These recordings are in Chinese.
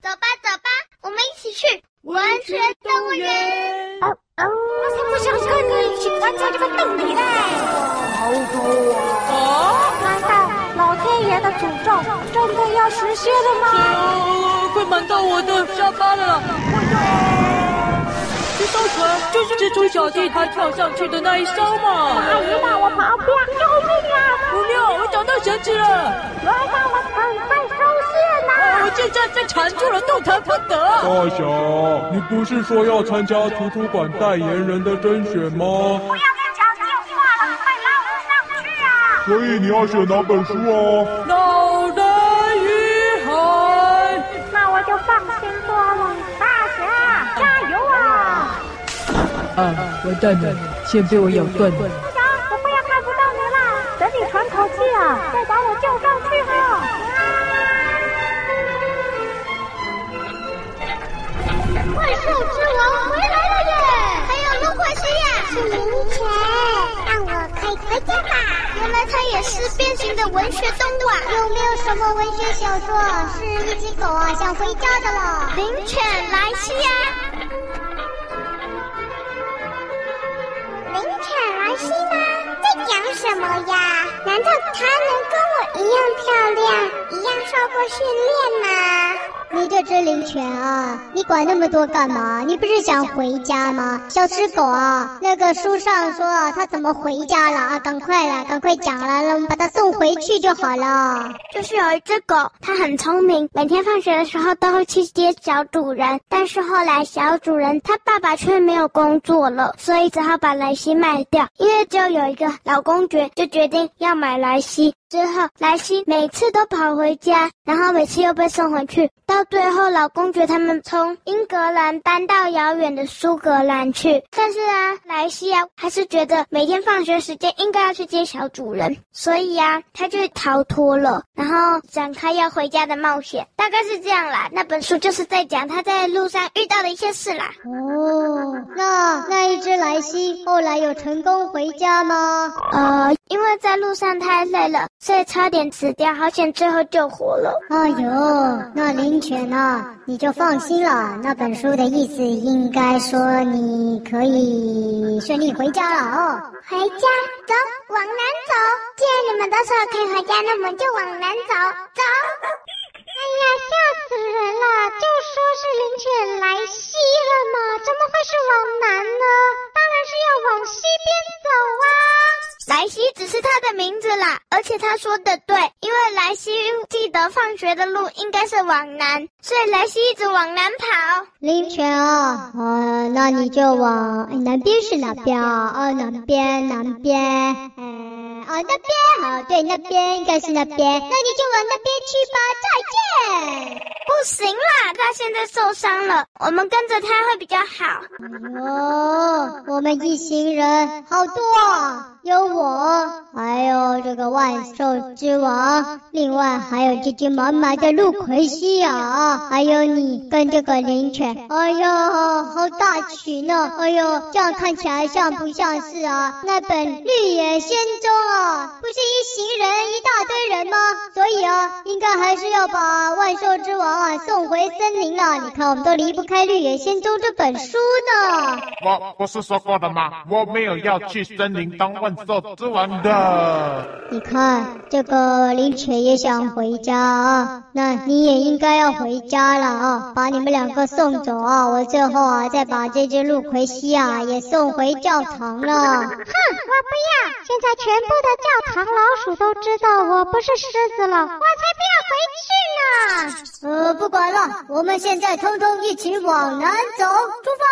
走吧，走吧，我们一起去温泉动物园。哦哦，我才不想跟你一起关在这个洞里嘞！好臭啊！啊？难道老天爷的诅咒真的要实现了吗？啊，快满到我的沙发了！这艘船就是蜘蛛小弟他跳上去的那一艘嘛！阿姨到我旁边，救命啊！不妙，我找到绳子了！来到了，赶快收线！我现在被缠住了，动弹不得。大侠，你不是说要参加图书馆代言人的甄选吗？不要再讲电话了，快拉我上去啊！所以你要选哪本书啊？脑袋与海。那我就放心多了。大侠，加油啊！啊，完蛋了，线被我咬断了。回家吧。原来它也是变形的文学动物啊！有没有什么文学小说是一只狗啊想回家的了？灵犬莱西呀！灵犬莱西吗？在讲什么呀？难道它能跟我一样漂亮，一样受过训练吗？你这只灵犬啊，你管那么多干嘛？你不是想回家吗？小吃狗啊，那个书上说，它怎么回家了啊？赶快了，赶快讲了，我们把它送回去就好了。就是有一只狗，它很聪明，每天放学的时候都会去接小主人。但是后来小主人他爸爸却没有工作了，所以只好把莱西卖掉。因为就有一个老公爵就决定要买莱西。之后，莱西每次都跑回家，然后每次又被送回去。到最后，老公爵他们从英格兰搬到遥远的苏格兰去。但是啊，莱西啊，还是觉得每天放学时间应该要去接小主人，所以啊，他就逃脱了，然后展开要回家的冒险。大概是这样啦。那本书就是在讲他在路上遇到的一些事啦。哦，那那一只莱西后来有成功回家吗？呃，因为在路上太累了。所以差点死掉，好险最后救活了。哎呦，那灵犬啊，你就放心了。那本书的意思应该说你可以顺利回家了哦。回家，走，往南走。既然你们都说可以回家，那我们就往南走，走。哎呀，吓死人了！就说是灵犬来西了嘛，怎么会是往南呢？当然是要往西边走啊。莱西只是他的名字啦，而且他说的对，因为莱西记得放学的路应该是往南，所以莱西一直往南跑。林泉啊，呃，那你就往南边是哪边啊？哦，南边，南边，嗯，哦，那边，好，对，那边应该是那边，那你就往那边去吧，再见。不行啦，他现在受伤了，我们跟着他会比较好。哦，我们一行人好多啊，有我，我还有这个万兽之王，另外还有这只满满的陆魁西亚，还有你跟这个灵犬。哎呦，好大群呢！哎呦，这样看起来像不像是啊？那本《绿野仙踪》啊，不是一行人一大堆人吗？所以啊，应该还是要把万兽之王啊送回森林了。你看，我们都离不开《绿野仙踪》这本书呢。我不是说过的吗？我没有要去森林当万兽之王的。你看，这个林犬也想回家啊，那你也应该要回家了啊，把你们两个送走啊，我最后啊再把这只陆奎西啊也送回教堂了。哼，我不要！现在全部的教堂老鼠都知道我不是狮子了，我才不要回去呢。呃，不管了，我们现在通通一起往南走，出发。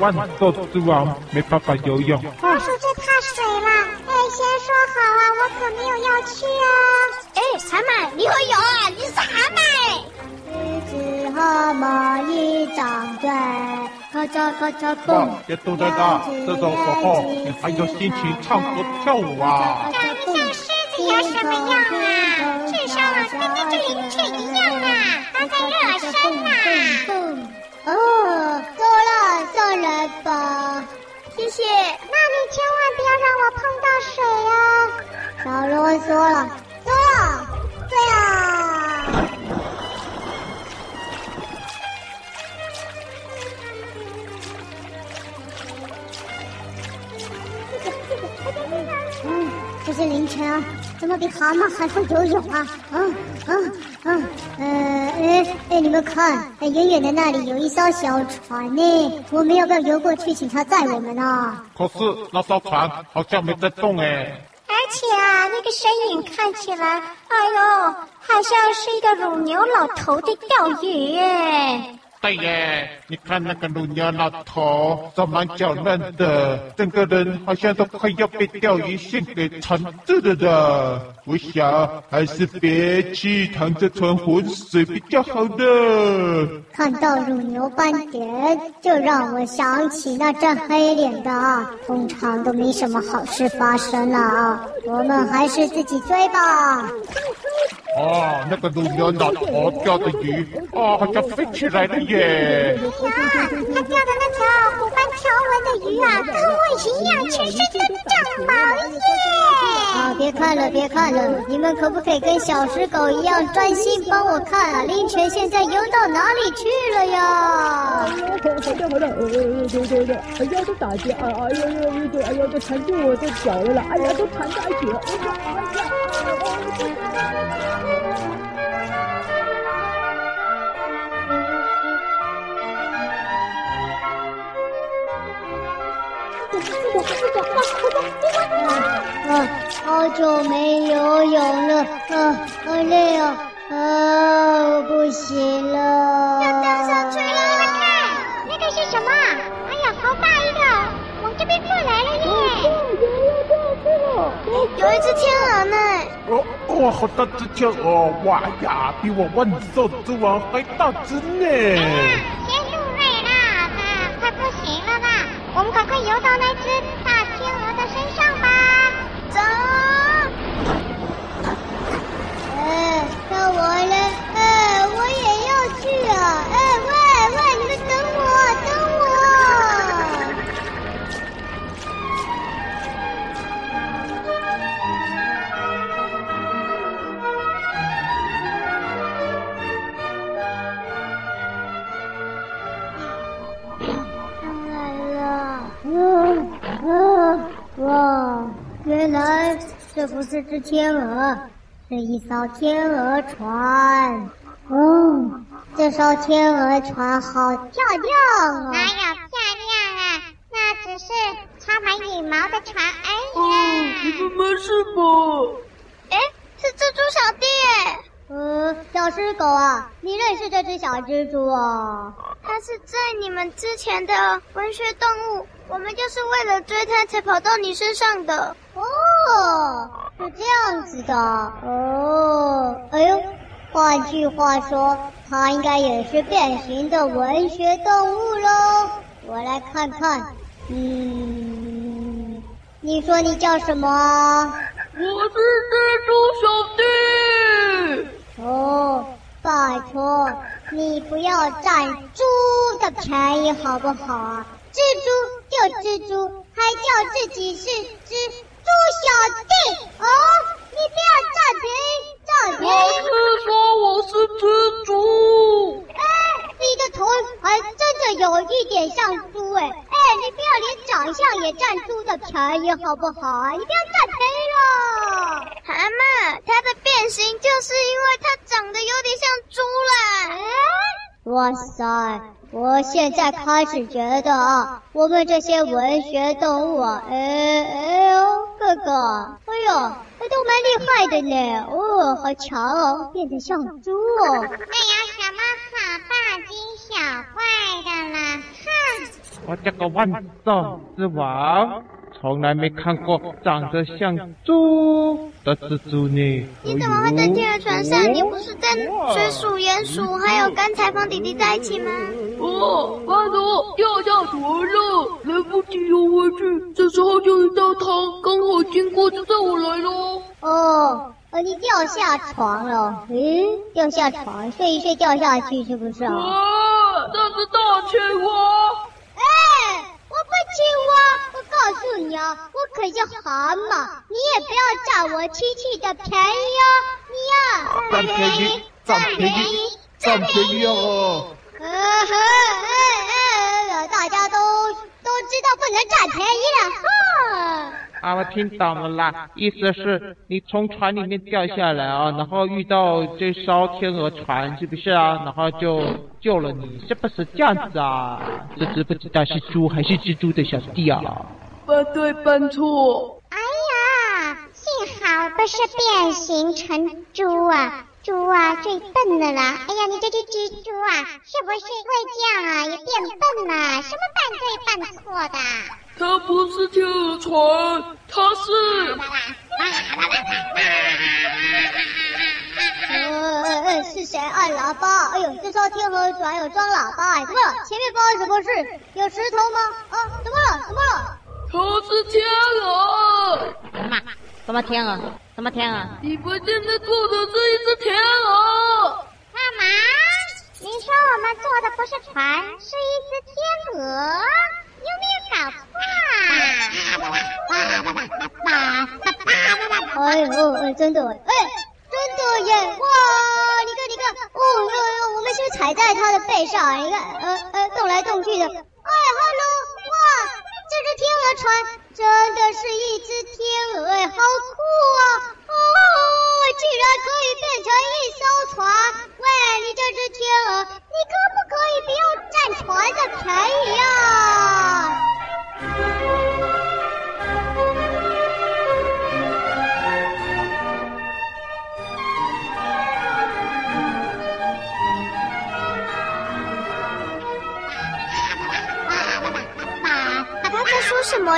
万兽之王没办法游泳。老鼠最怕水了。哎，先说好啊，我可没有要去啊。哎，蛤蟆，你会游啊？你是蛤蟆。一只蛤蟆一张嘴，咔嚓咔嚓蹦。别肚子大，这种时候你还有心情唱歌跳舞啊？长得像狮子有什么用啊？至少啊，跟那只灵犬一样啊，它在热吧。谢谢。那你千万不要让我碰到水呀。少啰嗦了，对了，对啊。嗯，这是凌晨啊，怎么比蛤蟆还会游泳啊？嗯嗯嗯，呃，哎哎，你们看，哎，远远的那里有一艘小船呢，我们要不要游过去，请他载我们啊？可是那艘船好像没在动哎。而且啊，那个身影看起来，哎呦，好像是一个乳牛老头的钓鱼耶。对耶，你看那个乳牛老头，长蛮娇嫩的，整个人好像都快要被钓鱼线给缠住了的。我想还是别去趟这船浑水比较好的。看到乳牛斑点，就让我想起那张黑脸的，通常都没什么好事发生啊。我们还是自己追吧。哦，那个乳牛老头钓的鱼，啊，好像飞起来了耶！呀，他钓的那条虎斑条纹的鱼啊，跟我一样，全身都长毛耶！啊，别看了，别看了，你们可不可以跟小石狗一样专心帮我看啊？林泉现在游到哪里去了呀？好的好的，呃对对对，哎呀都打结，哎呀哎呀对，哎呀都缠住我的脚了啦，哎呀都缠在一起了，哎呀哎呀。好久没游泳了，啊，好累哦，啊，我不行了。要掉下去了！快看，那个是什么？哎呀，好大一个，往这边过来了耶！有一只天鹅呢。哦哦，好大只脚哦！哇呀，比我万兽之王还大只呢！不是只天鹅，是一艘天鹅船。哦，这艘天鹅船好漂亮啊！哪有漂亮啊？那只是插满羽毛的船而已。哦，你们没事吧？哎，是蜘蛛小弟耶。呃，小狮狗啊，你认识这只小蜘蛛啊？它是在你们之前的文学动物，我们就是为了追它才跑到你身上的。哦，是这样子的。哦，哎呦，换句话说，它应该也是变形的文学动物喽。我来看看，嗯，你说你叫什么啊？我是蜘蛛小弟。哦，拜托，你不要占猪的便宜好不好啊？蜘蛛就蜘蛛，还叫自己是只猪小弟？哦，你不要占便宜，占便宜！我是说我是蜘蛛。哎，你的头还真的有一点像猪哎！哎，你不要连长相也占猪的便宜好不好啊？你不要占便宜了。蛤蟆，它的变形就是因为它长得有点像猪啦。哎，哇塞，我现在开始觉得啊，我们这些文学动物啊，哎哎呦，哥哥，哎呦，都蛮厉害的呢。哦，好强哦，变得像猪哦。那有什么好大惊小怪的啦？哼！我这个万兽之王。从来没看过长得像猪的蜘蛛呢。你怎么会在天鹅船上？你不是跟水鼠、鼹鼠还有干裁缝弟弟在一起吗？哦，巴朵掉下船了，来不及游回去。这时候就遇到他，刚好经过，就带我来了。哦，你掉下床了？嗯，掉下床，睡一睡掉下去是不是啊？啊，这是大青蛙。哎，我不青蛙，我告诉你啊，我可是蛤蟆，你也不要占我七七的便宜哦，你呀，占便宜，占便宜，占便宜哦！呃呵，呃呃，大家都都知道不能占便宜了，哈。啊，我听懂了啦，意思是你从船里面掉下来啊，然后遇到这艘天鹅船，是不是啊？然后就救了你，是不是这样子啊？这只不知道是猪还是蜘蛛的小弟啊？半对半错。哎呀，幸好不是变形成猪啊！猪啊，最笨的啦！哎呀，你这只蜘蛛啊，是不是会这样啊？也变笨了？什么半对半错的？它不是天鹅船，它是……呃，是谁按喇叭？哎呦，这艘天鹅船有装喇叭哎！怎么了？前面发生什么事？有石头吗？啊，怎么了？怎么了？它是天鹅。什么？什么天鹅？什么天鹅？你们现在做的是一只天鹅。干嘛？你说我们坐的不是船，是一只天鹅？有没有搞错啊？哎呦，真的，哎，真的耶！哇，你看，你看，哦哟哟，我们是不是踩在它的背上？你看，呃呃，动来动去的。哎哈喽，哇，这只天鹅船真的是一只天鹅，哎，好酷啊！竟，然可以变成一艘船！喂，你这只天鹅，你可不可以不要占船的便宜啊？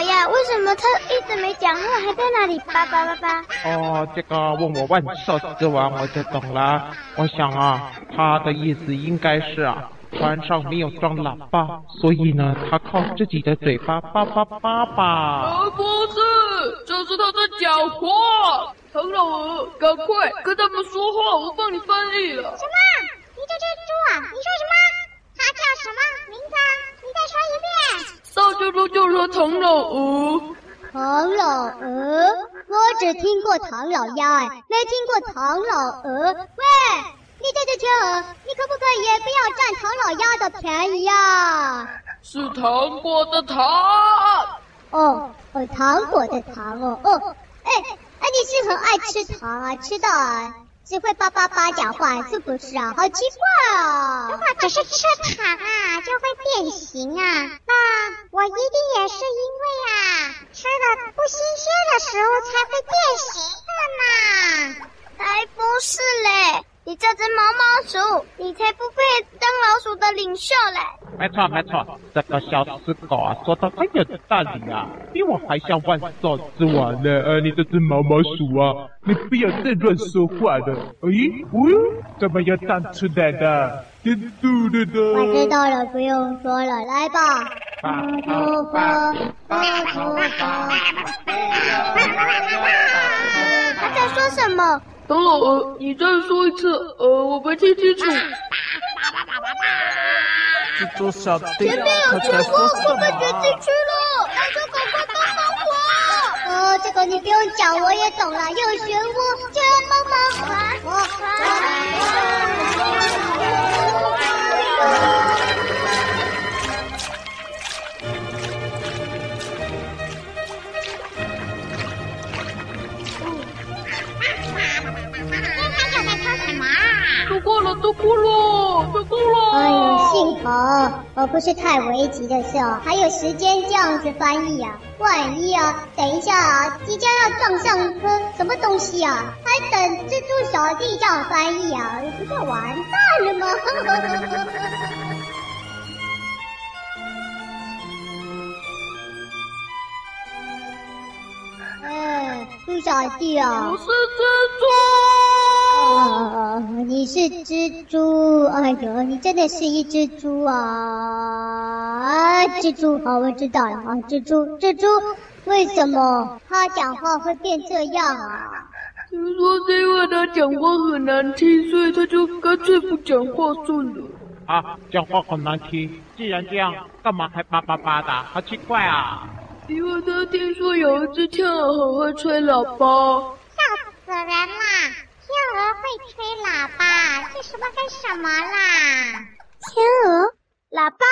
呀？为什么他一直没讲话，还在那里叭叭叭叭？哦，这个问我万兽之王，我就懂了。我想啊，他的意思应该是啊，船上没有装喇叭，所以呢，他靠自己的嘴巴叭叭叭叭。呃，不是，这是他在讲话。唐老鹅，赶快跟他们说话，我帮你翻译了。什么？你这只猪啊？你说什么？他叫什么名字啊？你再说一遍。大家都叫他唐老鹅。唐老鹅？我只听过唐老鸭，哎，没听过唐老鹅。喂，你这只天鹅，你可不可以也不要占唐老鸭的便宜呀？是糖果的糖。哦哦，糖果的糖哦哦，哎哎，你是很爱吃糖啊？吃到啊？只会叭叭叭讲话，是不是啊？好奇怪哦！如果只是吃糖啊，就会变形啊。那我一定也是因为啊，吃了不新鲜的食物才会变形的嘛。才不是嘞！你这只毛毛鼠，你才不配当老鼠的领袖嘞！没错没错，这个小死狗啊，说的很有道理啊，比我还像万兽之王呢。呃，你这只毛毛鼠啊，你不要再乱说话了。咦，哦，怎么又站出来的？嘟嘟嘟嘟。我知道了，不用说了，来吧。把头发，把头发。他在说什么？唐老鹅，你再说一次，呃，我没听清楚。前面有漩涡，我们卷进去了，大家赶快帮帮我！呃，这个你不用讲，我也懂了，有漩涡就要帮忙。我都我不是太危急的时候，还有时间这样子翻译啊。万一啊，等一下啊，即将要撞上一颗什么东西啊，还等蜘蛛小弟这样翻译啊，不就完蛋了吗？哎，猪小弟，啊，你是蜘蛛？哎呦，你真的是一只猪啊！啊，蜘蛛，好，我知道了啊，蜘蛛，蜘蛛，为什么他讲话会变这样啊？听说是因为他讲话很难听，所以他就干脆不讲话算了。啊，讲话很难听，既然这样，干嘛还叭叭叭的？好奇怪啊！因为他听说有一只天鹅很会吹喇叭，笑死人啦！天鹅会吹喇叭，这什么跟什么啦？天鹅喇叭？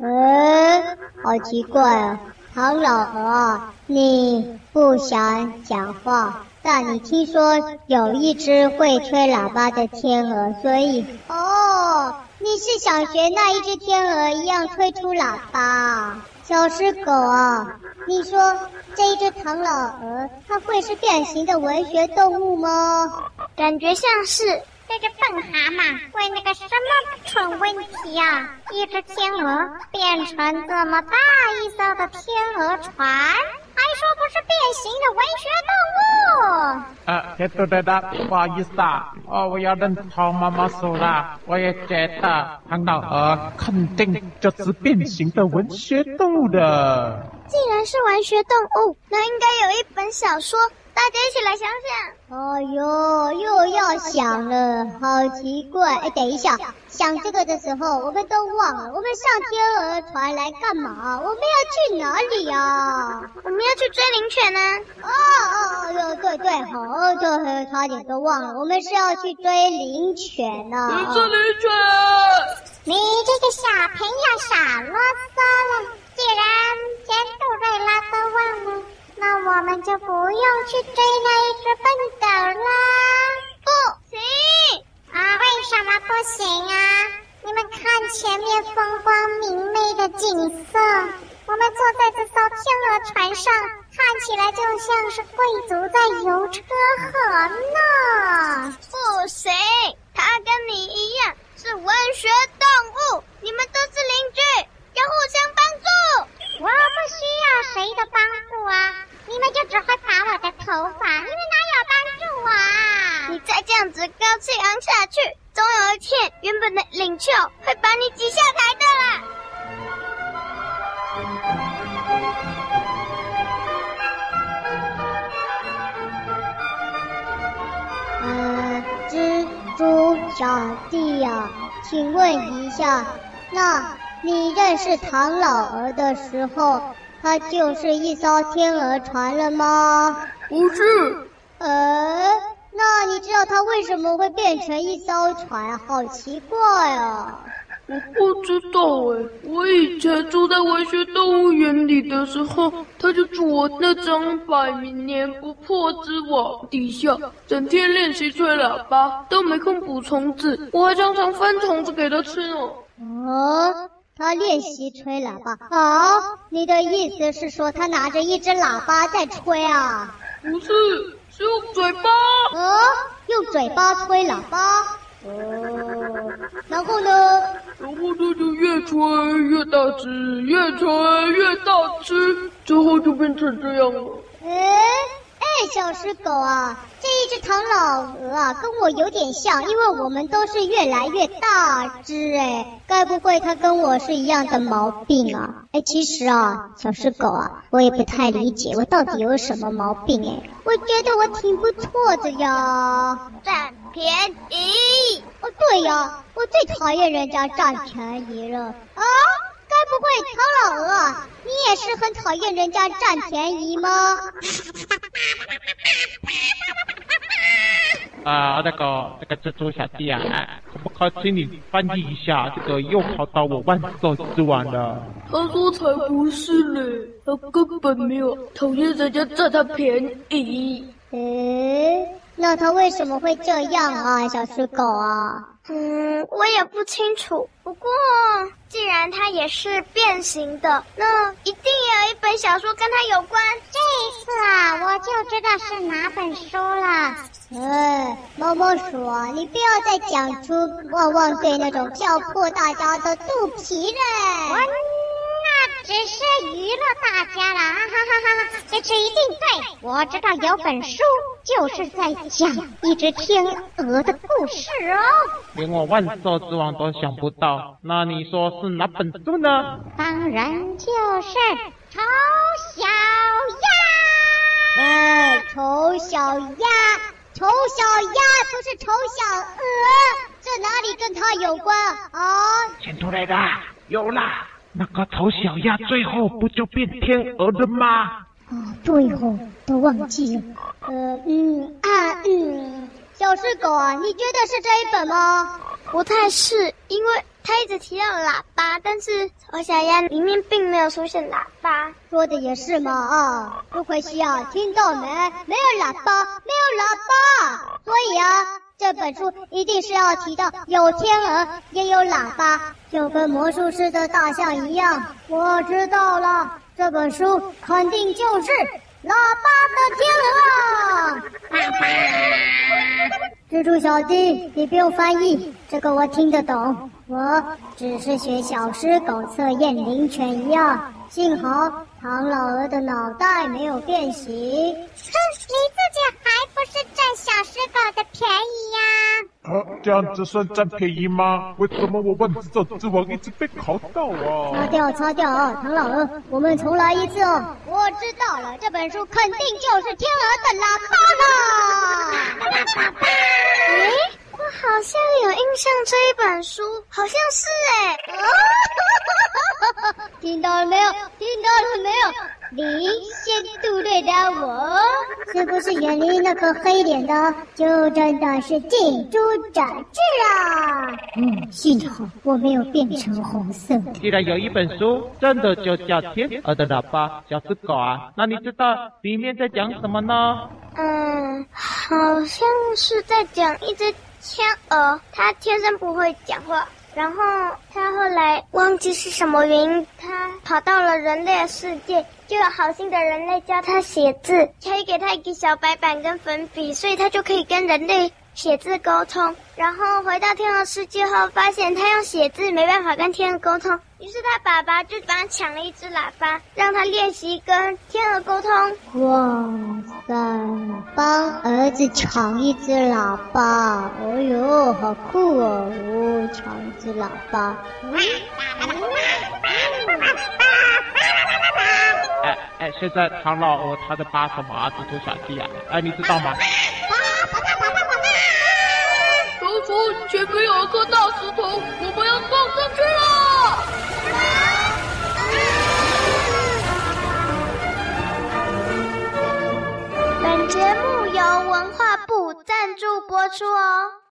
嗯，好奇怪啊！唐老鹅，你不想讲话，但你听说有一只会吹喇叭的天鹅，所以哦，你是想学那一只天鹅一样吹出喇叭？小狮狗啊，你说这一只唐老鹅，它会是变形的文学动物吗？感觉像是。那只笨蛤蟆问那个什么蠢问题啊？一只天鹅变成这么大一艘的天鹅船，还说不是变形的文学动物？呃，对对对的，不好意思啊，哦，我要认同妈妈说了，我也觉得唐老鹅肯定就是变形的文学动物的。既然是文学动物，那应该有一本小说。大家一起来想想。哎呦，又要想了，好奇怪！哎，等一下，想这个的时候，我们都忘了，我们上天鹅船来干嘛？我们要去哪里呀、啊？我们要去追灵犬呢。哦哦哦，对对，好，对，差点都忘了，我们是要去追灵犬呢。追灵犬！你这个小朋友少啰嗦了，既然连杜瑞拉都忘了。那我们就不用去追那一只笨狗啦。不行啊！为什么不行啊？你们看前面风光明媚的景色，我们坐在这艘天鹅船上，看起来就像是贵族在游车河呢。不行，问一下，那你认识唐老儿的时候？他就是一艘天鹅船了吗？不是。呃，那你知道他为什么会变成一艘船？好奇怪啊！我不知道哎。我以前住在文学动物园里的时候，他就住我那张百年不破之网底下，整天练习吹喇叭，都没空捕虫子。我还常常翻虫子给他吃呢。哦。他练习吹喇叭哦？你的意思是说他拿着一只喇叭在吹啊？不是，是用嘴巴。哦？用嘴巴吹喇叭？哦。然后呢？然后它就越吹越大只，越吹越大只，最后就变成这样了。哎。哎，小狮狗啊，只唐老鹅啊，跟我有点像，因为我们都是越来越大只。哎，该不会它跟我是一样的毛病啊？哎，其实啊，小狮狗啊，我也不太理解我到底有什么毛病。哎，我觉得我挺不错的呀，占便宜。哦，对呀，我最讨厌人家占便宜了啊。该不会唐老鹅，你也是很讨厌人家占便宜吗？啊，那个那个蜘蛛小弟啊，可不可以请你翻译一下？这个又跑到我万兽之王了。他说才不是嘞，他根本没有讨厌人家占他便宜。诶，那他为什么会这样啊，小狮狗啊？嗯，我也不清楚。不过，既然它也是变形的，那一定有一本小说跟它有关。这一次啊，我就知道是哪本书了。哎，猫猫鼠，你不要再讲出旺旺队那种叫破大家的肚皮了。只是娱乐大家了，哈哈哈哈！这次一定对。我知道有本书就是在讲一只天鹅的故事哦。连我万兽之王都想不到，那你说是哪本书呢？当然就是丑小鸭。哎，丑小鸭。丑小鸭不是丑小鹅，这哪里跟他有关啊？先出来的有啦，那个丑小鸭最后不就变天鹅了吗？哦，对哦，都忘记了。呃，嗯啊嗯，小狮狗啊，你觉得是这一本吗？不太是，因为它一直提到喇叭，但是丑小鸭里面并没有出现喇叭。说的也是嘛啊，不可惜啊，听到没？没有喇叭，没有喇叭，所以啊，这本书一定是要提到有天鹅，也有喇叭，就跟魔术师的大象一样。我知道了，这本书肯定就是喇叭的天鹅。蜘蛛小弟，你不用翻译，这个我听得懂。我只是学小狮狗测验灵犬一样，幸好唐老鹅的脑袋没有变形。哼，你自己还不是占小石狗的便宜呀？啊，这样子算占便宜吗？为什么我万兽之王一直被考到啊？擦掉，擦掉啊！唐老鹅，我们重来一次哦。我知道了，这本书肯定就是天鹅的喇叭了。哎，我好像有印象，这一本书好像是哎。听到了没有？听到了没有？你先杜对的我，是不是远离那个黑脸的，就真的是近朱者赤啊？嗯，幸好我没有变成红色的。既然有一本书真的就叫《天鹅的喇叭》，小只狗啊，那你知道里面在讲什么呢？嗯，好像是在讲一只天鹅，它天生不会讲话。然后他后来忘记是什么原因，他跑到了人类世界，就有好心的人类教他写字，可以给他一个小白板跟粉笔，所以他就可以跟人类写字沟通。然后回到天鹅世界后，发现他用写字没办法跟天鹅沟通。于是他爸爸就帮他抢了一只喇叭，让他练习跟天鹅沟通。哇塞，帮儿子抢一只喇叭，哎呦，好酷哦！哦，抢一只喇叭。哎哎，现在唐老鹅他在扒什么啊？蜘蛛小弟啊，哎，你知道吗？前面有一颗大石头，我们要撞上去了。本节目由文化部赞助播出哦。